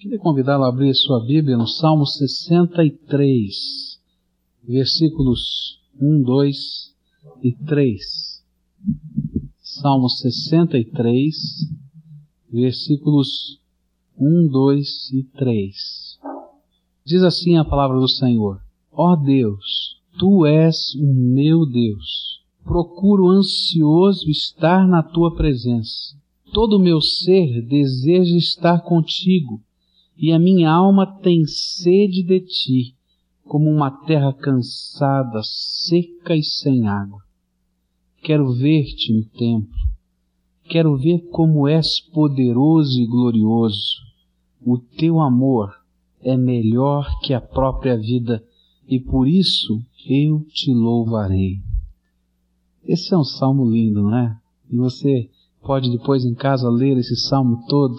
Queria convidá-lo a abrir sua Bíblia no Salmo 63, versículos 1, 2 e 3. Salmo 63, versículos 1, 2 e 3. Diz assim a palavra do Senhor: Ó oh Deus, tu és o meu Deus. Procuro ansioso estar na tua presença. Todo o meu ser deseja estar contigo, e a minha alma tem sede de ti, como uma terra cansada, seca e sem água. Quero ver-te no templo. Quero ver como és poderoso e glorioso. O teu amor é melhor que a própria vida e por isso eu te louvarei. Esse é um salmo lindo, não é? E você pode depois em casa ler esse salmo todo.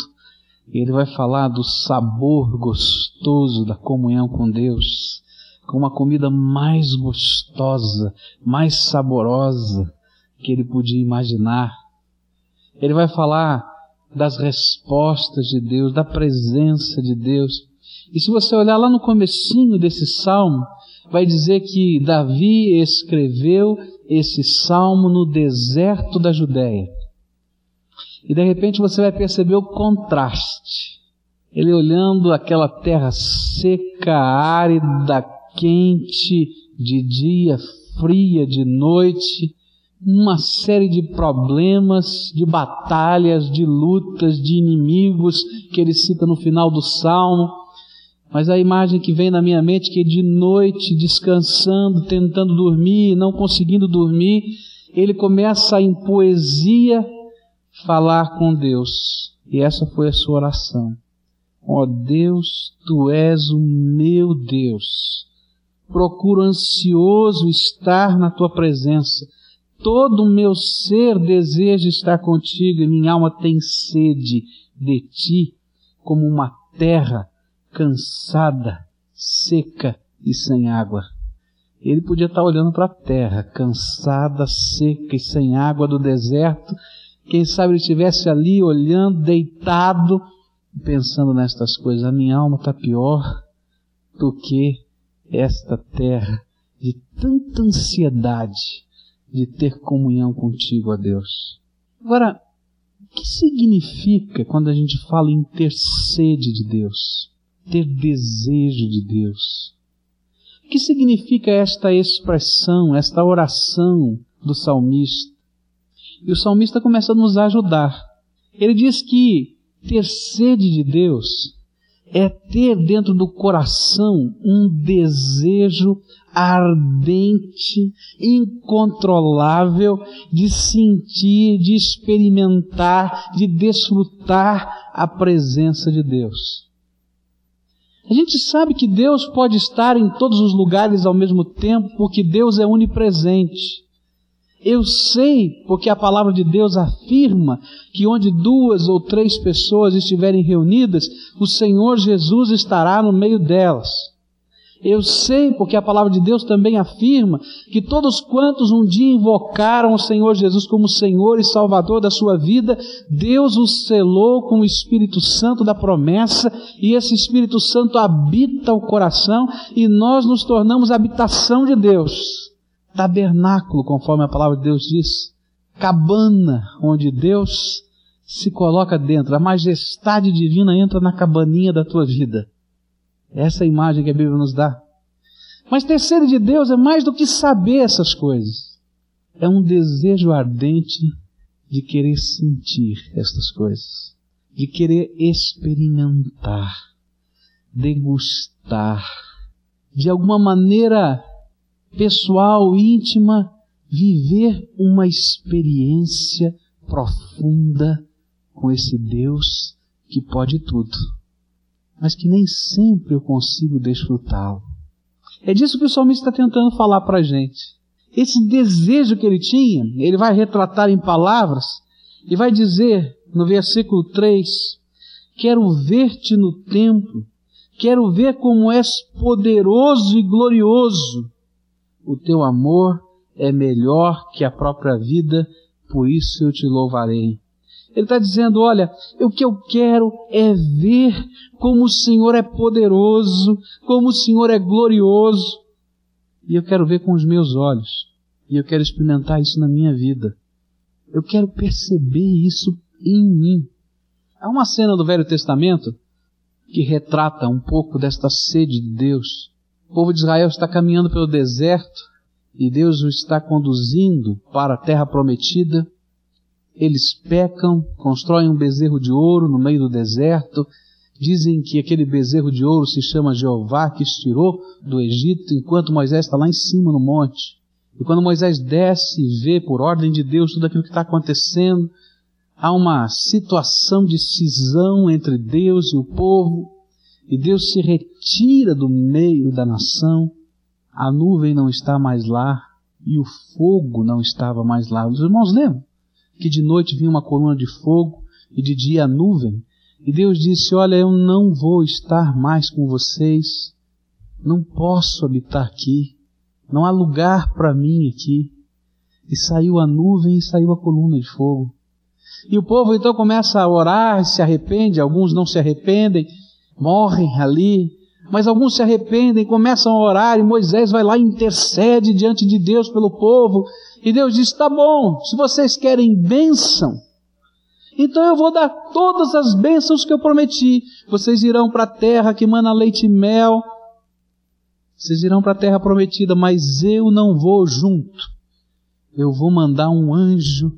Ele vai falar do sabor gostoso da comunhão com Deus, com uma comida mais gostosa, mais saborosa que ele podia imaginar. Ele vai falar das respostas de Deus, da presença de Deus. E se você olhar lá no comecinho desse salmo, vai dizer que Davi escreveu esse salmo no deserto da Judéia. E de repente você vai perceber o contraste. Ele olhando aquela terra seca, árida, quente, de dia, fria de noite, uma série de problemas, de batalhas, de lutas, de inimigos que ele cita no final do salmo. Mas a imagem que vem na minha mente é que de noite, descansando, tentando dormir, não conseguindo dormir, ele começa em poesia falar com Deus. E essa foi a sua oração. Ó oh Deus, tu és o meu Deus. Procuro ansioso estar na tua presença. Todo o meu ser deseja estar contigo e minha alma tem sede de ti, como uma terra cansada, seca e sem água. Ele podia estar olhando para a terra, cansada, seca e sem água do deserto. Quem sabe ele estivesse ali olhando, deitado, pensando nestas coisas. A minha alma está pior do que esta terra de tanta ansiedade de ter comunhão contigo, ó Deus. Agora, o que significa quando a gente fala em ter sede de Deus? Ter desejo de Deus? O que significa esta expressão, esta oração do salmista? E o salmista começa a nos ajudar. Ele diz que ter sede de Deus é ter dentro do coração um desejo ardente, incontrolável de sentir, de experimentar, de desfrutar a presença de Deus. A gente sabe que Deus pode estar em todos os lugares ao mesmo tempo, porque Deus é onipresente. Eu sei, porque a palavra de Deus afirma que onde duas ou três pessoas estiverem reunidas, o Senhor Jesus estará no meio delas. Eu sei, porque a palavra de Deus também afirma que todos quantos um dia invocaram o Senhor Jesus como Senhor e Salvador da sua vida, Deus os selou com o Espírito Santo da promessa, e esse Espírito Santo habita o coração, e nós nos tornamos habitação de Deus. Tabernáculo, conforme a palavra de Deus diz. Cabana, onde Deus se coloca dentro. A majestade divina entra na cabaninha da tua vida. Essa é a imagem que a Bíblia nos dá. Mas ter sede de Deus é mais do que saber essas coisas. É um desejo ardente de querer sentir estas coisas, de querer experimentar, degustar, de alguma maneira pessoal, íntima, viver uma experiência profunda com esse Deus que pode tudo mas que nem sempre eu consigo desfrutá-lo. É disso que o salmista está tentando falar para a gente. Esse desejo que ele tinha, ele vai retratar em palavras e vai dizer no versículo 3: Quero ver-te no templo, quero ver como és poderoso e glorioso. O teu amor é melhor que a própria vida, por isso eu te louvarei. Ele está dizendo: olha, o que eu quero é ver como o Senhor é poderoso, como o Senhor é glorioso. E eu quero ver com os meus olhos. E eu quero experimentar isso na minha vida. Eu quero perceber isso em mim. Há uma cena do Velho Testamento que retrata um pouco desta sede de Deus. O povo de Israel está caminhando pelo deserto e Deus o está conduzindo para a terra prometida. Eles pecam, constroem um bezerro de ouro no meio do deserto, dizem que aquele bezerro de ouro se chama Jeová, que os tirou do Egito, enquanto Moisés está lá em cima no monte. E quando Moisés desce e vê por ordem de Deus tudo aquilo que está acontecendo, há uma situação de cisão entre Deus e o povo, e Deus se retira do meio da nação, a nuvem não está mais lá, e o fogo não estava mais lá. Os irmãos lembram? que de noite vinha uma coluna de fogo e de dia a nuvem. E Deus disse: Olha, eu não vou estar mais com vocês, não posso habitar aqui, não há lugar para mim aqui. E saiu a nuvem e saiu a coluna de fogo. E o povo então começa a orar, se arrepende, alguns não se arrependem, morrem ali, mas alguns se arrependem, começam a orar, e Moisés vai lá e intercede diante de Deus pelo povo, e Deus diz: tá bom, se vocês querem bênção, então eu vou dar todas as bênçãos que eu prometi. Vocês irão para a terra que mana leite e mel. Vocês irão para a terra prometida, mas eu não vou junto. Eu vou mandar um anjo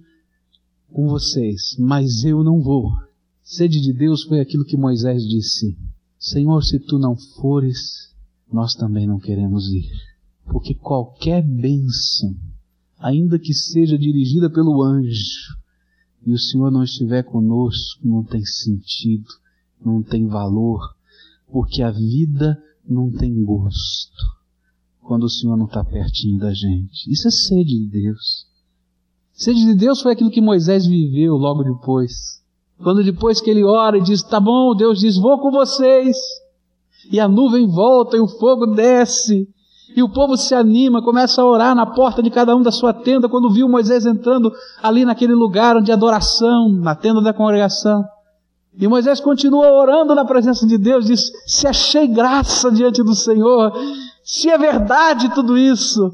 com vocês, mas eu não vou. Sede de Deus foi aquilo que Moisés disse: Senhor, se tu não fores, nós também não queremos ir. Porque qualquer bênção ainda que seja dirigida pelo anjo, e o Senhor não estiver conosco, não tem sentido, não tem valor, porque a vida não tem gosto quando o Senhor não está pertinho da gente. Isso é sede de Deus. Sede de Deus foi aquilo que Moisés viveu logo depois. Quando depois que ele ora e diz, tá bom, Deus diz, vou com vocês. E a nuvem volta e o fogo desce e o povo se anima, começa a orar na porta de cada um da sua tenda, quando viu Moisés entrando ali naquele lugar de adoração, na tenda da congregação. E Moisés continua orando na presença de Deus, diz: Se achei graça diante do Senhor, se é verdade tudo isso,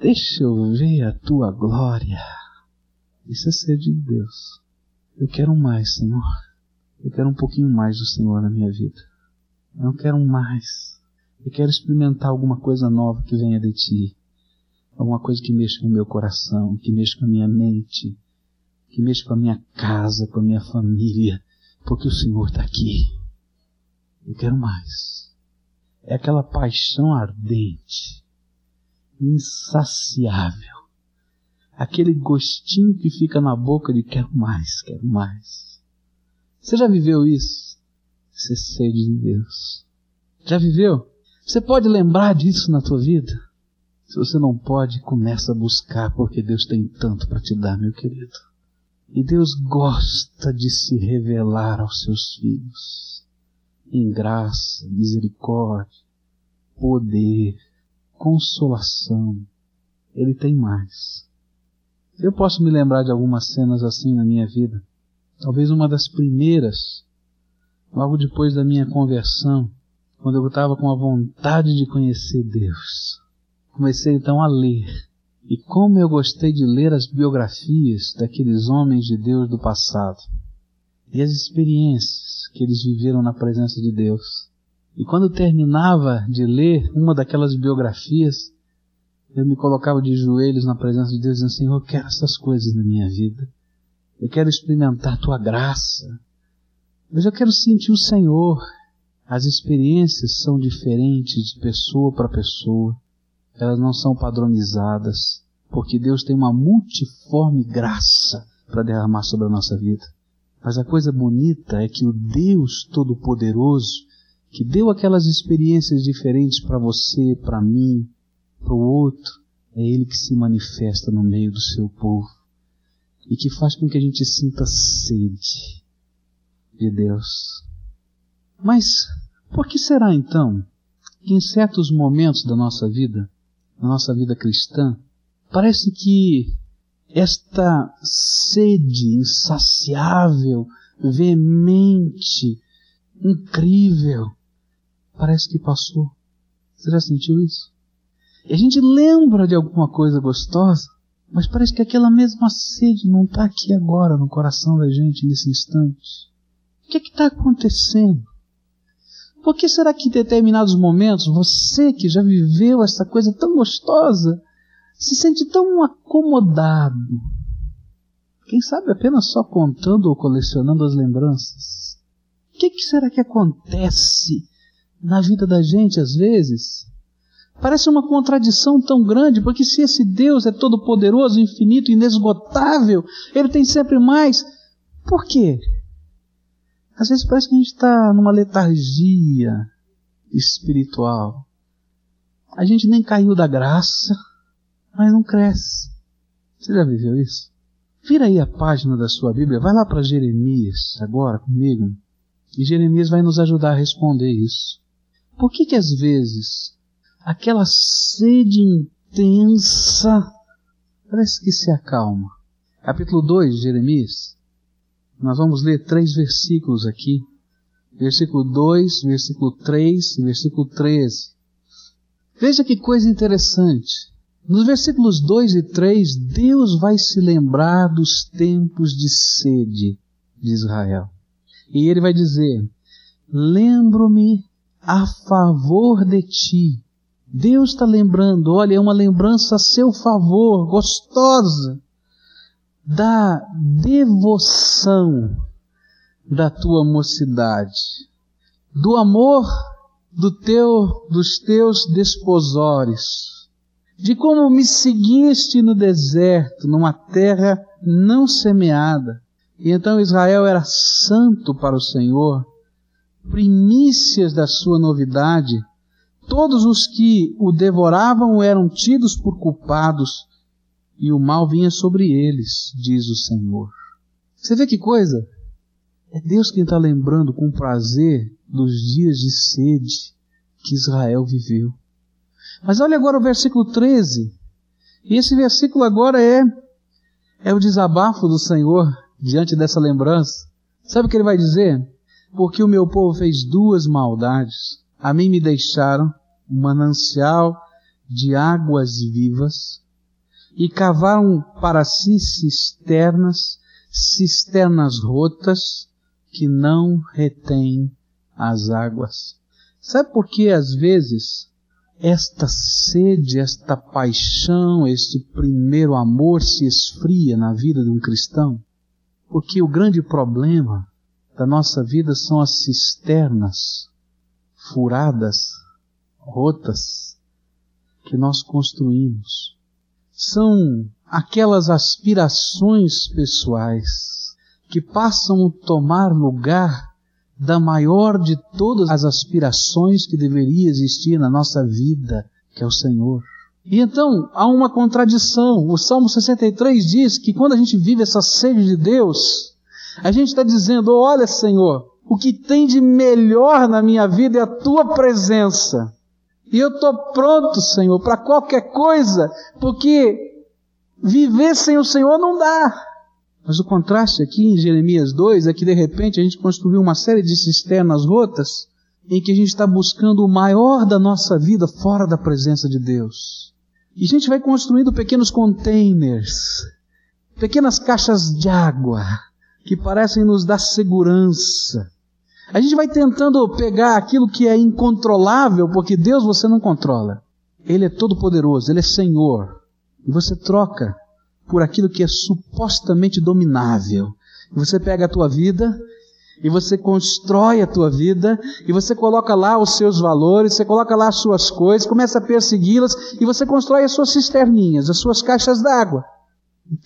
deixa eu ver a tua glória. Isso é ser de Deus. Eu quero mais, Senhor. Eu quero um pouquinho mais do Senhor na minha vida. Eu quero mais. Eu quero experimentar alguma coisa nova que venha de ti. Alguma coisa que mexa com o meu coração, que mexa com a minha mente, que mexa com a minha casa, com a minha família, porque o Senhor está aqui. Eu quero mais. É aquela paixão ardente, insaciável. Aquele gostinho que fica na boca de quero mais, quero mais. Você já viveu isso? É sede de Deus. Já viveu? Você pode lembrar disso na tua vida? Se você não pode, começa a buscar, porque Deus tem tanto para te dar, meu querido. E Deus gosta de se revelar aos seus filhos em graça, misericórdia, poder, consolação. Ele tem mais. Eu posso me lembrar de algumas cenas assim na minha vida. Talvez uma das primeiras, logo depois da minha conversão, quando eu estava com a vontade de conhecer Deus. Comecei então a ler. E como eu gostei de ler as biografias daqueles homens de Deus do passado. E as experiências que eles viveram na presença de Deus. E quando terminava de ler uma daquelas biografias, eu me colocava de joelhos na presença de Deus, dizendo: Senhor, eu quero essas coisas na minha vida. Eu quero experimentar a tua graça. Mas eu quero sentir o Senhor. As experiências são diferentes de pessoa para pessoa, elas não são padronizadas, porque Deus tem uma multiforme graça para derramar sobre a nossa vida. Mas a coisa bonita é que o Deus Todo-Poderoso, que deu aquelas experiências diferentes para você, para mim, para o outro, é Ele que se manifesta no meio do seu povo e que faz com que a gente sinta sede de Deus. Mas por que será então que em certos momentos da nossa vida, na nossa vida cristã, parece que esta sede insaciável, veemente, incrível, parece que passou. Você já sentiu isso? E a gente lembra de alguma coisa gostosa, mas parece que aquela mesma sede não está aqui agora no coração da gente nesse instante. O que é está acontecendo? Por que será que em determinados momentos você que já viveu essa coisa tão gostosa se sente tão acomodado? Quem sabe apenas só contando ou colecionando as lembranças? O que, que será que acontece na vida da gente às vezes? Parece uma contradição tão grande, porque se esse Deus é todo poderoso, infinito, inesgotável, ele tem sempre mais, por quê? Às vezes parece que a gente está numa letargia espiritual. A gente nem caiu da graça, mas não cresce. Você já viveu isso? Vira aí a página da sua Bíblia, vai lá para Jeremias agora comigo. E Jeremias vai nos ajudar a responder isso. Por que que às vezes aquela sede intensa parece que se acalma? Capítulo 2 de Jeremias. Nós vamos ler três versículos aqui. Versículo 2, versículo 3 e versículo 13. Veja que coisa interessante. Nos versículos 2 e 3, Deus vai se lembrar dos tempos de sede de Israel. E ele vai dizer: Lembro-me a favor de ti. Deus está lembrando, olha, é uma lembrança a seu favor, gostosa da devoção da tua mocidade, do amor do teu, dos teus desposórios, de como me seguiste no deserto, numa terra não semeada. E então Israel era santo para o Senhor, primícias da sua novidade. Todos os que o devoravam eram tidos por culpados, e o mal vinha sobre eles, diz o Senhor. Você vê que coisa? É Deus quem está lembrando com prazer dos dias de sede que Israel viveu. Mas olha agora o versículo 13. E esse versículo agora é, é o desabafo do Senhor diante dessa lembrança. Sabe o que ele vai dizer? Porque o meu povo fez duas maldades. A mim me deixaram um manancial de águas vivas e cavaram para si cisternas, cisternas rotas que não retêm as águas. Sabe por que às vezes esta sede, esta paixão, este primeiro amor se esfria na vida de um cristão? Porque o grande problema da nossa vida são as cisternas furadas, rotas, que nós construímos são aquelas aspirações pessoais que passam a tomar lugar da maior de todas as aspirações que deveria existir na nossa vida, que é o Senhor. E então há uma contradição. O Salmo 63 diz que quando a gente vive essa sede de Deus, a gente está dizendo: Olha, Senhor, o que tem de melhor na minha vida é a tua presença. E eu estou pronto, Senhor, para qualquer coisa, porque viver sem o Senhor não dá. Mas o contraste aqui em Jeremias 2 é que de repente a gente construiu uma série de cisternas rotas em que a gente está buscando o maior da nossa vida fora da presença de Deus. E a gente vai construindo pequenos containers, pequenas caixas de água que parecem nos dar segurança, a gente vai tentando pegar aquilo que é incontrolável, porque Deus você não controla. Ele é todo poderoso, ele é Senhor. E você troca por aquilo que é supostamente dominável. E você pega a tua vida, e você constrói a tua vida, e você coloca lá os seus valores, você coloca lá as suas coisas, começa a persegui-las, e você constrói as suas cisterninhas, as suas caixas d'água.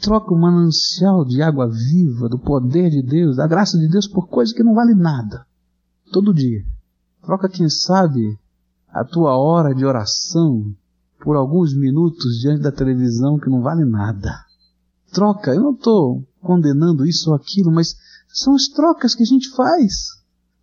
Troca o manancial de água viva, do poder de Deus, da graça de Deus, por coisa que não vale nada todo dia. Troca, quem sabe, a tua hora de oração por alguns minutos diante da televisão que não vale nada. Troca, eu não estou condenando isso ou aquilo, mas são as trocas que a gente faz.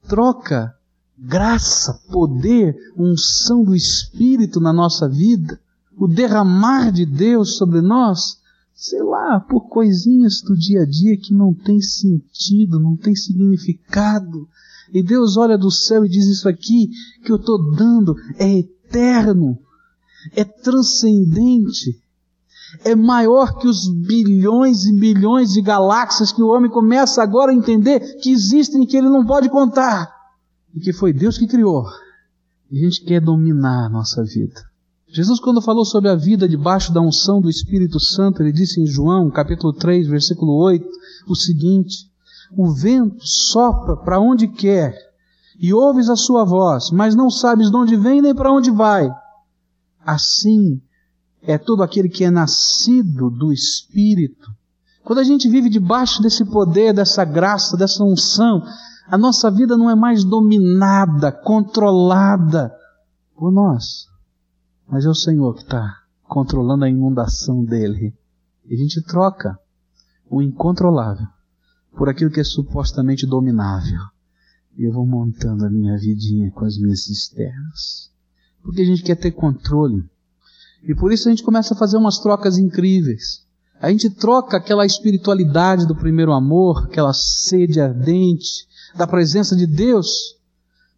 Troca graça, poder, unção do Espírito na nossa vida, o derramar de Deus sobre nós, sei lá, por coisinhas do dia a dia que não tem sentido, não tem significado. E Deus olha do céu e diz: Isso aqui que eu estou dando é eterno, é transcendente, é maior que os bilhões e bilhões de galáxias que o homem começa agora a entender que existem e que ele não pode contar. E que foi Deus que criou. E a gente quer dominar a nossa vida. Jesus, quando falou sobre a vida debaixo da unção do Espírito Santo, ele disse em João, capítulo 3, versículo 8, o seguinte: O vento sopra para onde quer, e ouves a sua voz, mas não sabes de onde vem nem para onde vai. Assim é todo aquele que é nascido do Espírito. Quando a gente vive debaixo desse poder, dessa graça, dessa unção, a nossa vida não é mais dominada, controlada por nós mas é o Senhor que está controlando a inundação dele. E a gente troca o incontrolável por aquilo que é supostamente dominável. E eu vou montando a minha vidinha com as minhas cisternas. Porque a gente quer ter controle. E por isso a gente começa a fazer umas trocas incríveis. A gente troca aquela espiritualidade do primeiro amor, aquela sede ardente da presença de Deus,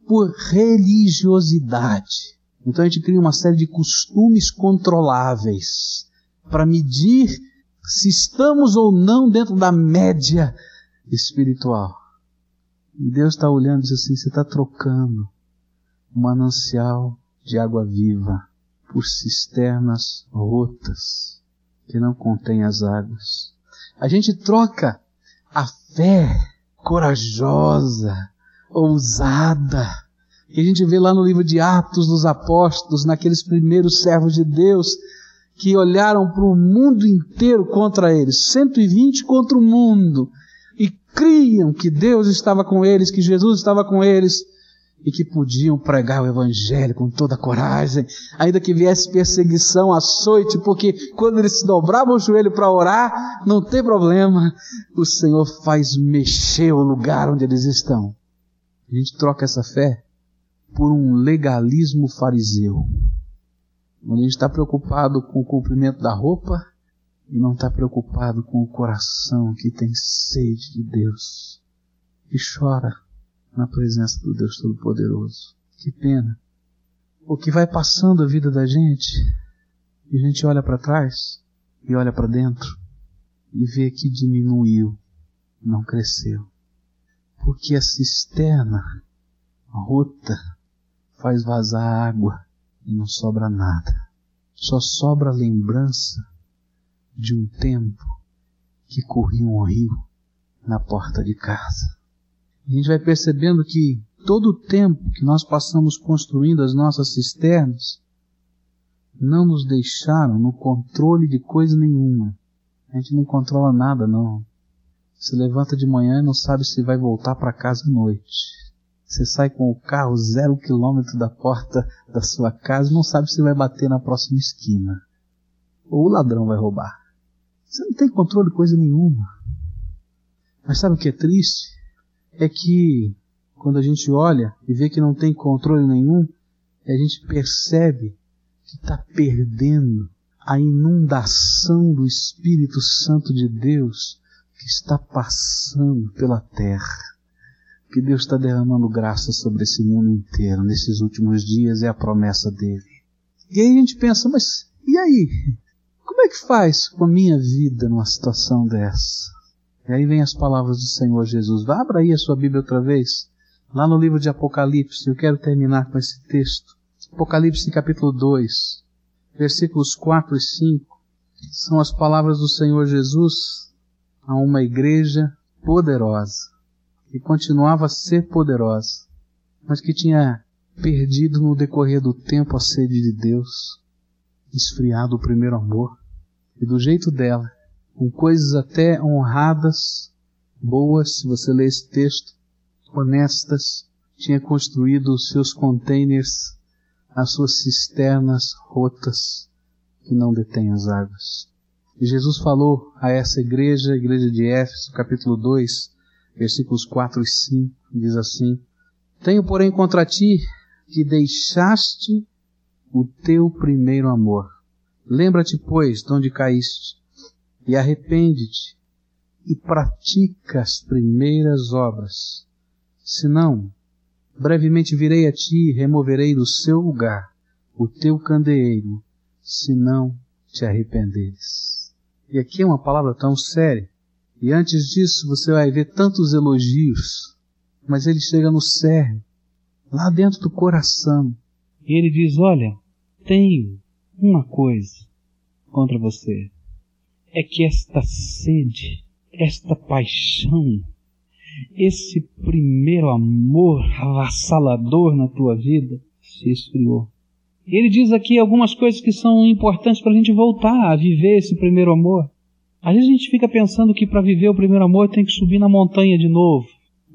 por religiosidade. Então a gente cria uma série de costumes controláveis para medir se estamos ou não dentro da média espiritual. E Deus está olhando e diz assim: você está trocando um manancial de água viva por cisternas rotas que não contêm as águas. A gente troca a fé corajosa, ousada, que a gente vê lá no livro de Atos dos Apóstolos, naqueles primeiros servos de Deus que olharam para o mundo inteiro contra eles, 120 contra o mundo, e criam que Deus estava com eles, que Jesus estava com eles, e que podiam pregar o Evangelho com toda coragem, ainda que viesse perseguição, açoite, porque quando eles se dobravam o joelho para orar, não tem problema, o Senhor faz mexer o lugar onde eles estão. A gente troca essa fé por um legalismo fariseu. Onde a gente está preocupado com o cumprimento da roupa e não está preocupado com o coração que tem sede de Deus e chora na presença do Deus Todo-Poderoso. Que pena. O que vai passando a vida da gente e a gente olha para trás e olha para dentro e vê que diminuiu, não cresceu. Porque a cisterna rota faz vazar água e não sobra nada. Só sobra a lembrança de um tempo que corria um rio na porta de casa. A gente vai percebendo que todo o tempo que nós passamos construindo as nossas cisternas não nos deixaram no controle de coisa nenhuma. A gente não controla nada, não. Se levanta de manhã e não sabe se vai voltar para casa à noite. Você sai com o carro zero quilômetro da porta da sua casa e não sabe se vai bater na próxima esquina. Ou o ladrão vai roubar. Você não tem controle de coisa nenhuma. Mas sabe o que é triste? É que quando a gente olha e vê que não tem controle nenhum, a gente percebe que está perdendo a inundação do Espírito Santo de Deus que está passando pela terra que Deus está derramando graça sobre esse mundo inteiro nesses últimos dias é a promessa dele. E aí a gente pensa, mas e aí? Como é que faz com a minha vida numa situação dessa? E aí vem as palavras do Senhor Jesus. Vá, abra aí a sua Bíblia outra vez. Lá no livro de Apocalipse, eu quero terminar com esse texto. Apocalipse capítulo 2, versículos 4 e 5, são as palavras do Senhor Jesus a uma igreja poderosa que continuava a ser poderosa, mas que tinha perdido no decorrer do tempo a sede de Deus, esfriado o primeiro amor, e do jeito dela, com coisas até honradas, boas, se você ler esse texto, honestas, tinha construído os seus containers, as suas cisternas rotas que não detêm as águas. E Jesus falou a essa igreja, a igreja de Éfeso, capítulo 2, versículos 4 e 5, diz assim: Tenho, porém, contra ti que deixaste o teu primeiro amor. Lembra-te, pois, de onde caíste. e arrepende-te e pratica as primeiras obras. Senão, brevemente virei a ti e removerei do seu lugar o teu candeeiro, se não te arrependeres. E aqui é uma palavra tão séria. E antes disso você vai ver tantos elogios, mas ele chega no cerne, lá dentro do coração. E ele diz: Olha, tenho uma coisa contra você. É que esta sede, esta paixão, esse primeiro amor avassalador na tua vida se esfriou. Ele diz aqui algumas coisas que são importantes para a gente voltar a viver esse primeiro amor. Às vezes a gente fica pensando que para viver o primeiro amor tem que subir na montanha de novo.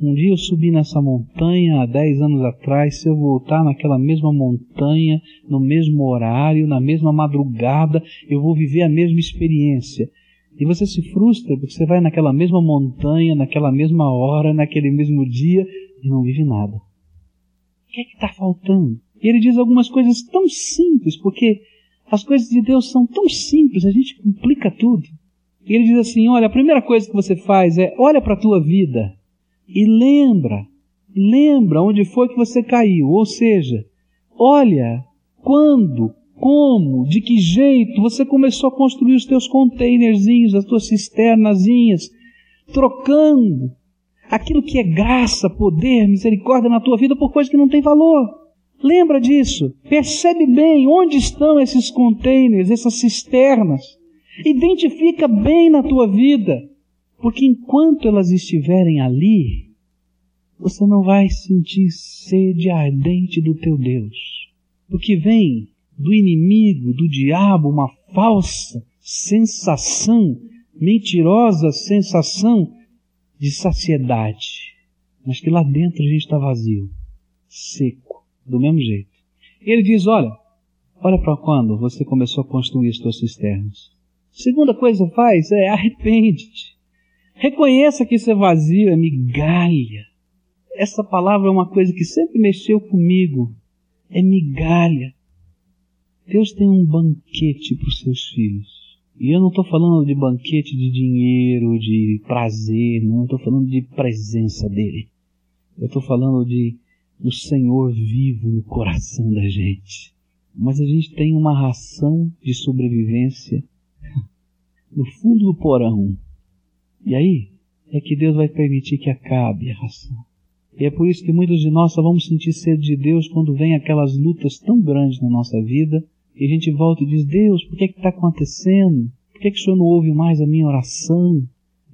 Um dia eu subi nessa montanha há 10 anos atrás, se eu voltar naquela mesma montanha, no mesmo horário, na mesma madrugada, eu vou viver a mesma experiência. E você se frustra porque você vai naquela mesma montanha, naquela mesma hora, naquele mesmo dia e não vive nada. O que é que está faltando? E ele diz algumas coisas tão simples, porque as coisas de Deus são tão simples, a gente complica tudo. E ele diz assim: olha, a primeira coisa que você faz é olha para a tua vida e lembra, lembra onde foi que você caiu. Ou seja, olha quando, como, de que jeito você começou a construir os teus containerzinhos, as tuas cisternazinhas, trocando aquilo que é graça, poder, misericórdia na tua vida por coisas que não têm valor. Lembra disso. Percebe bem onde estão esses containers, essas cisternas. Identifica bem na tua vida. Porque enquanto elas estiverem ali, você não vai sentir sede ardente do teu Deus. Porque vem do inimigo, do diabo, uma falsa sensação, mentirosa sensação de saciedade. Mas que lá dentro a gente está vazio, seco, do mesmo jeito. Ele diz: olha, olha para quando você começou a construir as suas cisternas. Segunda coisa faz é arrepende-te. Reconheça que isso é vazio, é migalha. Essa palavra é uma coisa que sempre mexeu comigo. É migalha. Deus tem um banquete para os seus filhos. E eu não estou falando de banquete de dinheiro, de prazer, não estou falando de presença dele. Eu estou falando de do Senhor vivo no coração da gente. Mas a gente tem uma ração de sobrevivência no fundo do porão. E aí é que Deus vai permitir que acabe a ração. E é por isso que muitos de nós só vamos sentir sede de Deus quando vem aquelas lutas tão grandes na nossa vida e a gente volta e diz: Deus, por que está acontecendo? Por que, que o Senhor não ouve mais a minha oração?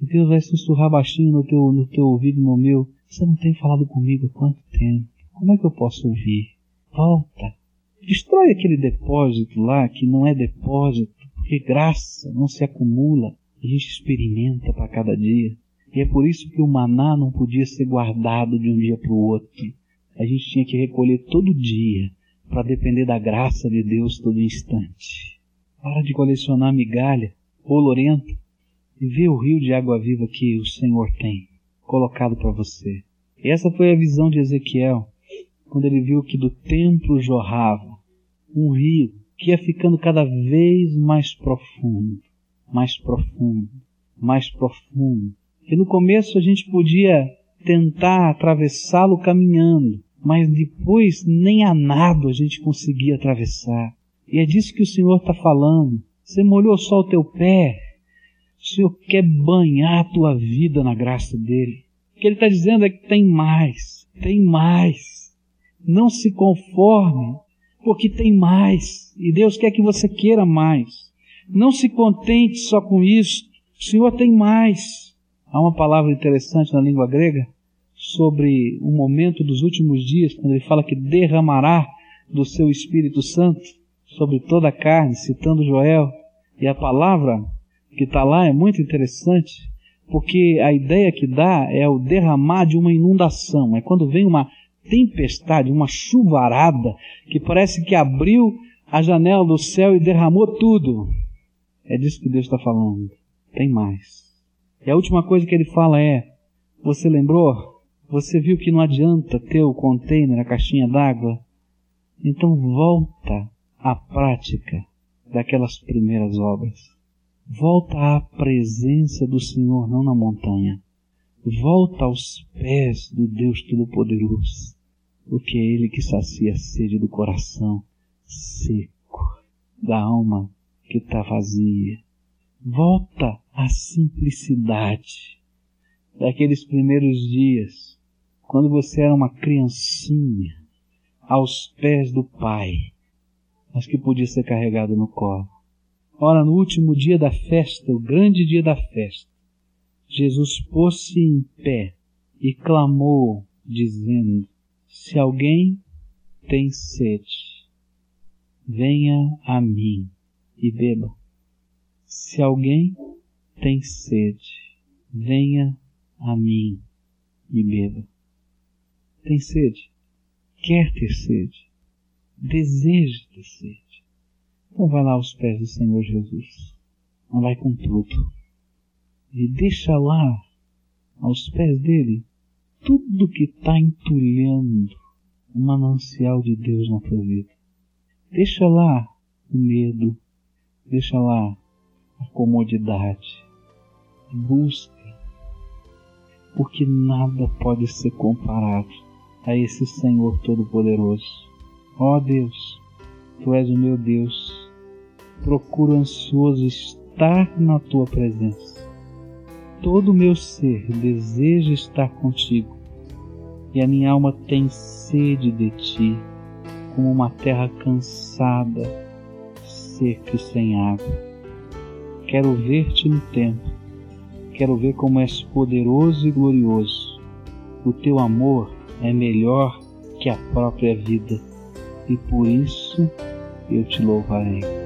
E Deus vai sussurrar baixinho no teu, no teu ouvido, no meu: Você não tem falado comigo há quanto tempo? Como é que eu posso ouvir? Volta. Destrói aquele depósito lá que não é depósito, porque graça não se acumula, a gente experimenta para cada dia. E é por isso que o maná não podia ser guardado de um dia para o outro. A gente tinha que recolher todo dia para depender da graça de Deus todo instante. Para de colecionar migalha, olorenta, e vê o rio de água viva que o Senhor tem colocado para você. E essa foi a visão de Ezequiel, quando ele viu que do templo jorrava um rio que ia ficando cada vez mais profundo, mais profundo, mais profundo. E no começo a gente podia tentar atravessá-lo caminhando, mas depois nem a nado a gente conseguia atravessar. E é disso que o Senhor está falando. Você molhou só o teu pé. O Senhor quer banhar a tua vida na graça dele. O que ele está dizendo é que tem mais, tem mais. Não se conforme, porque tem mais. E Deus quer que você queira mais. Não se contente só com isso. O Senhor tem mais. Há uma palavra interessante na língua grega sobre o momento dos últimos dias, quando ele fala que derramará do seu Espírito Santo sobre toda a carne, citando Joel. E a palavra que está lá é muito interessante, porque a ideia que dá é o derramar de uma inundação. É quando vem uma tempestade, uma chuvarada, que parece que abriu a janela do céu e derramou tudo. É disso que Deus está falando. Tem mais. E a última coisa que ele fala é: Você lembrou você viu que não adianta ter o container, a caixinha d'água? Então volta à prática daquelas primeiras obras. Volta à presença do Senhor, não na montanha. Volta aos pés do Deus Todo-Poderoso, porque é Ele que sacia a sede do coração seco, da alma que está vazia. Volta à simplicidade daqueles primeiros dias, quando você era uma criancinha aos pés do Pai, mas que podia ser carregado no colo. Ora, no último dia da festa, o grande dia da festa, Jesus pôs-se em pé e clamou, dizendo: Se alguém tem sede, venha a mim e beba. Se alguém tem sede, venha a mim e beba. Tem sede? Quer ter sede? Deseja ter sede? Então vai lá aos pés do Senhor Jesus. Vai com tudo. E deixa lá, aos pés dele, tudo que está entulhando o manancial de Deus na tua vida. Deixa lá o medo, deixa lá a comodidade. Busca porque nada pode ser comparado a esse Senhor Todo-Poderoso. Ó oh Deus, Tu és o meu Deus, procuro ansioso estar na Tua presença. Todo o meu ser deseja estar contigo, e a minha alma tem sede de Ti, como uma terra cansada, seca e sem água. Quero ver-te no tempo Quero ver como és poderoso e glorioso. O teu amor é melhor que a própria vida, e por isso eu te louvarei.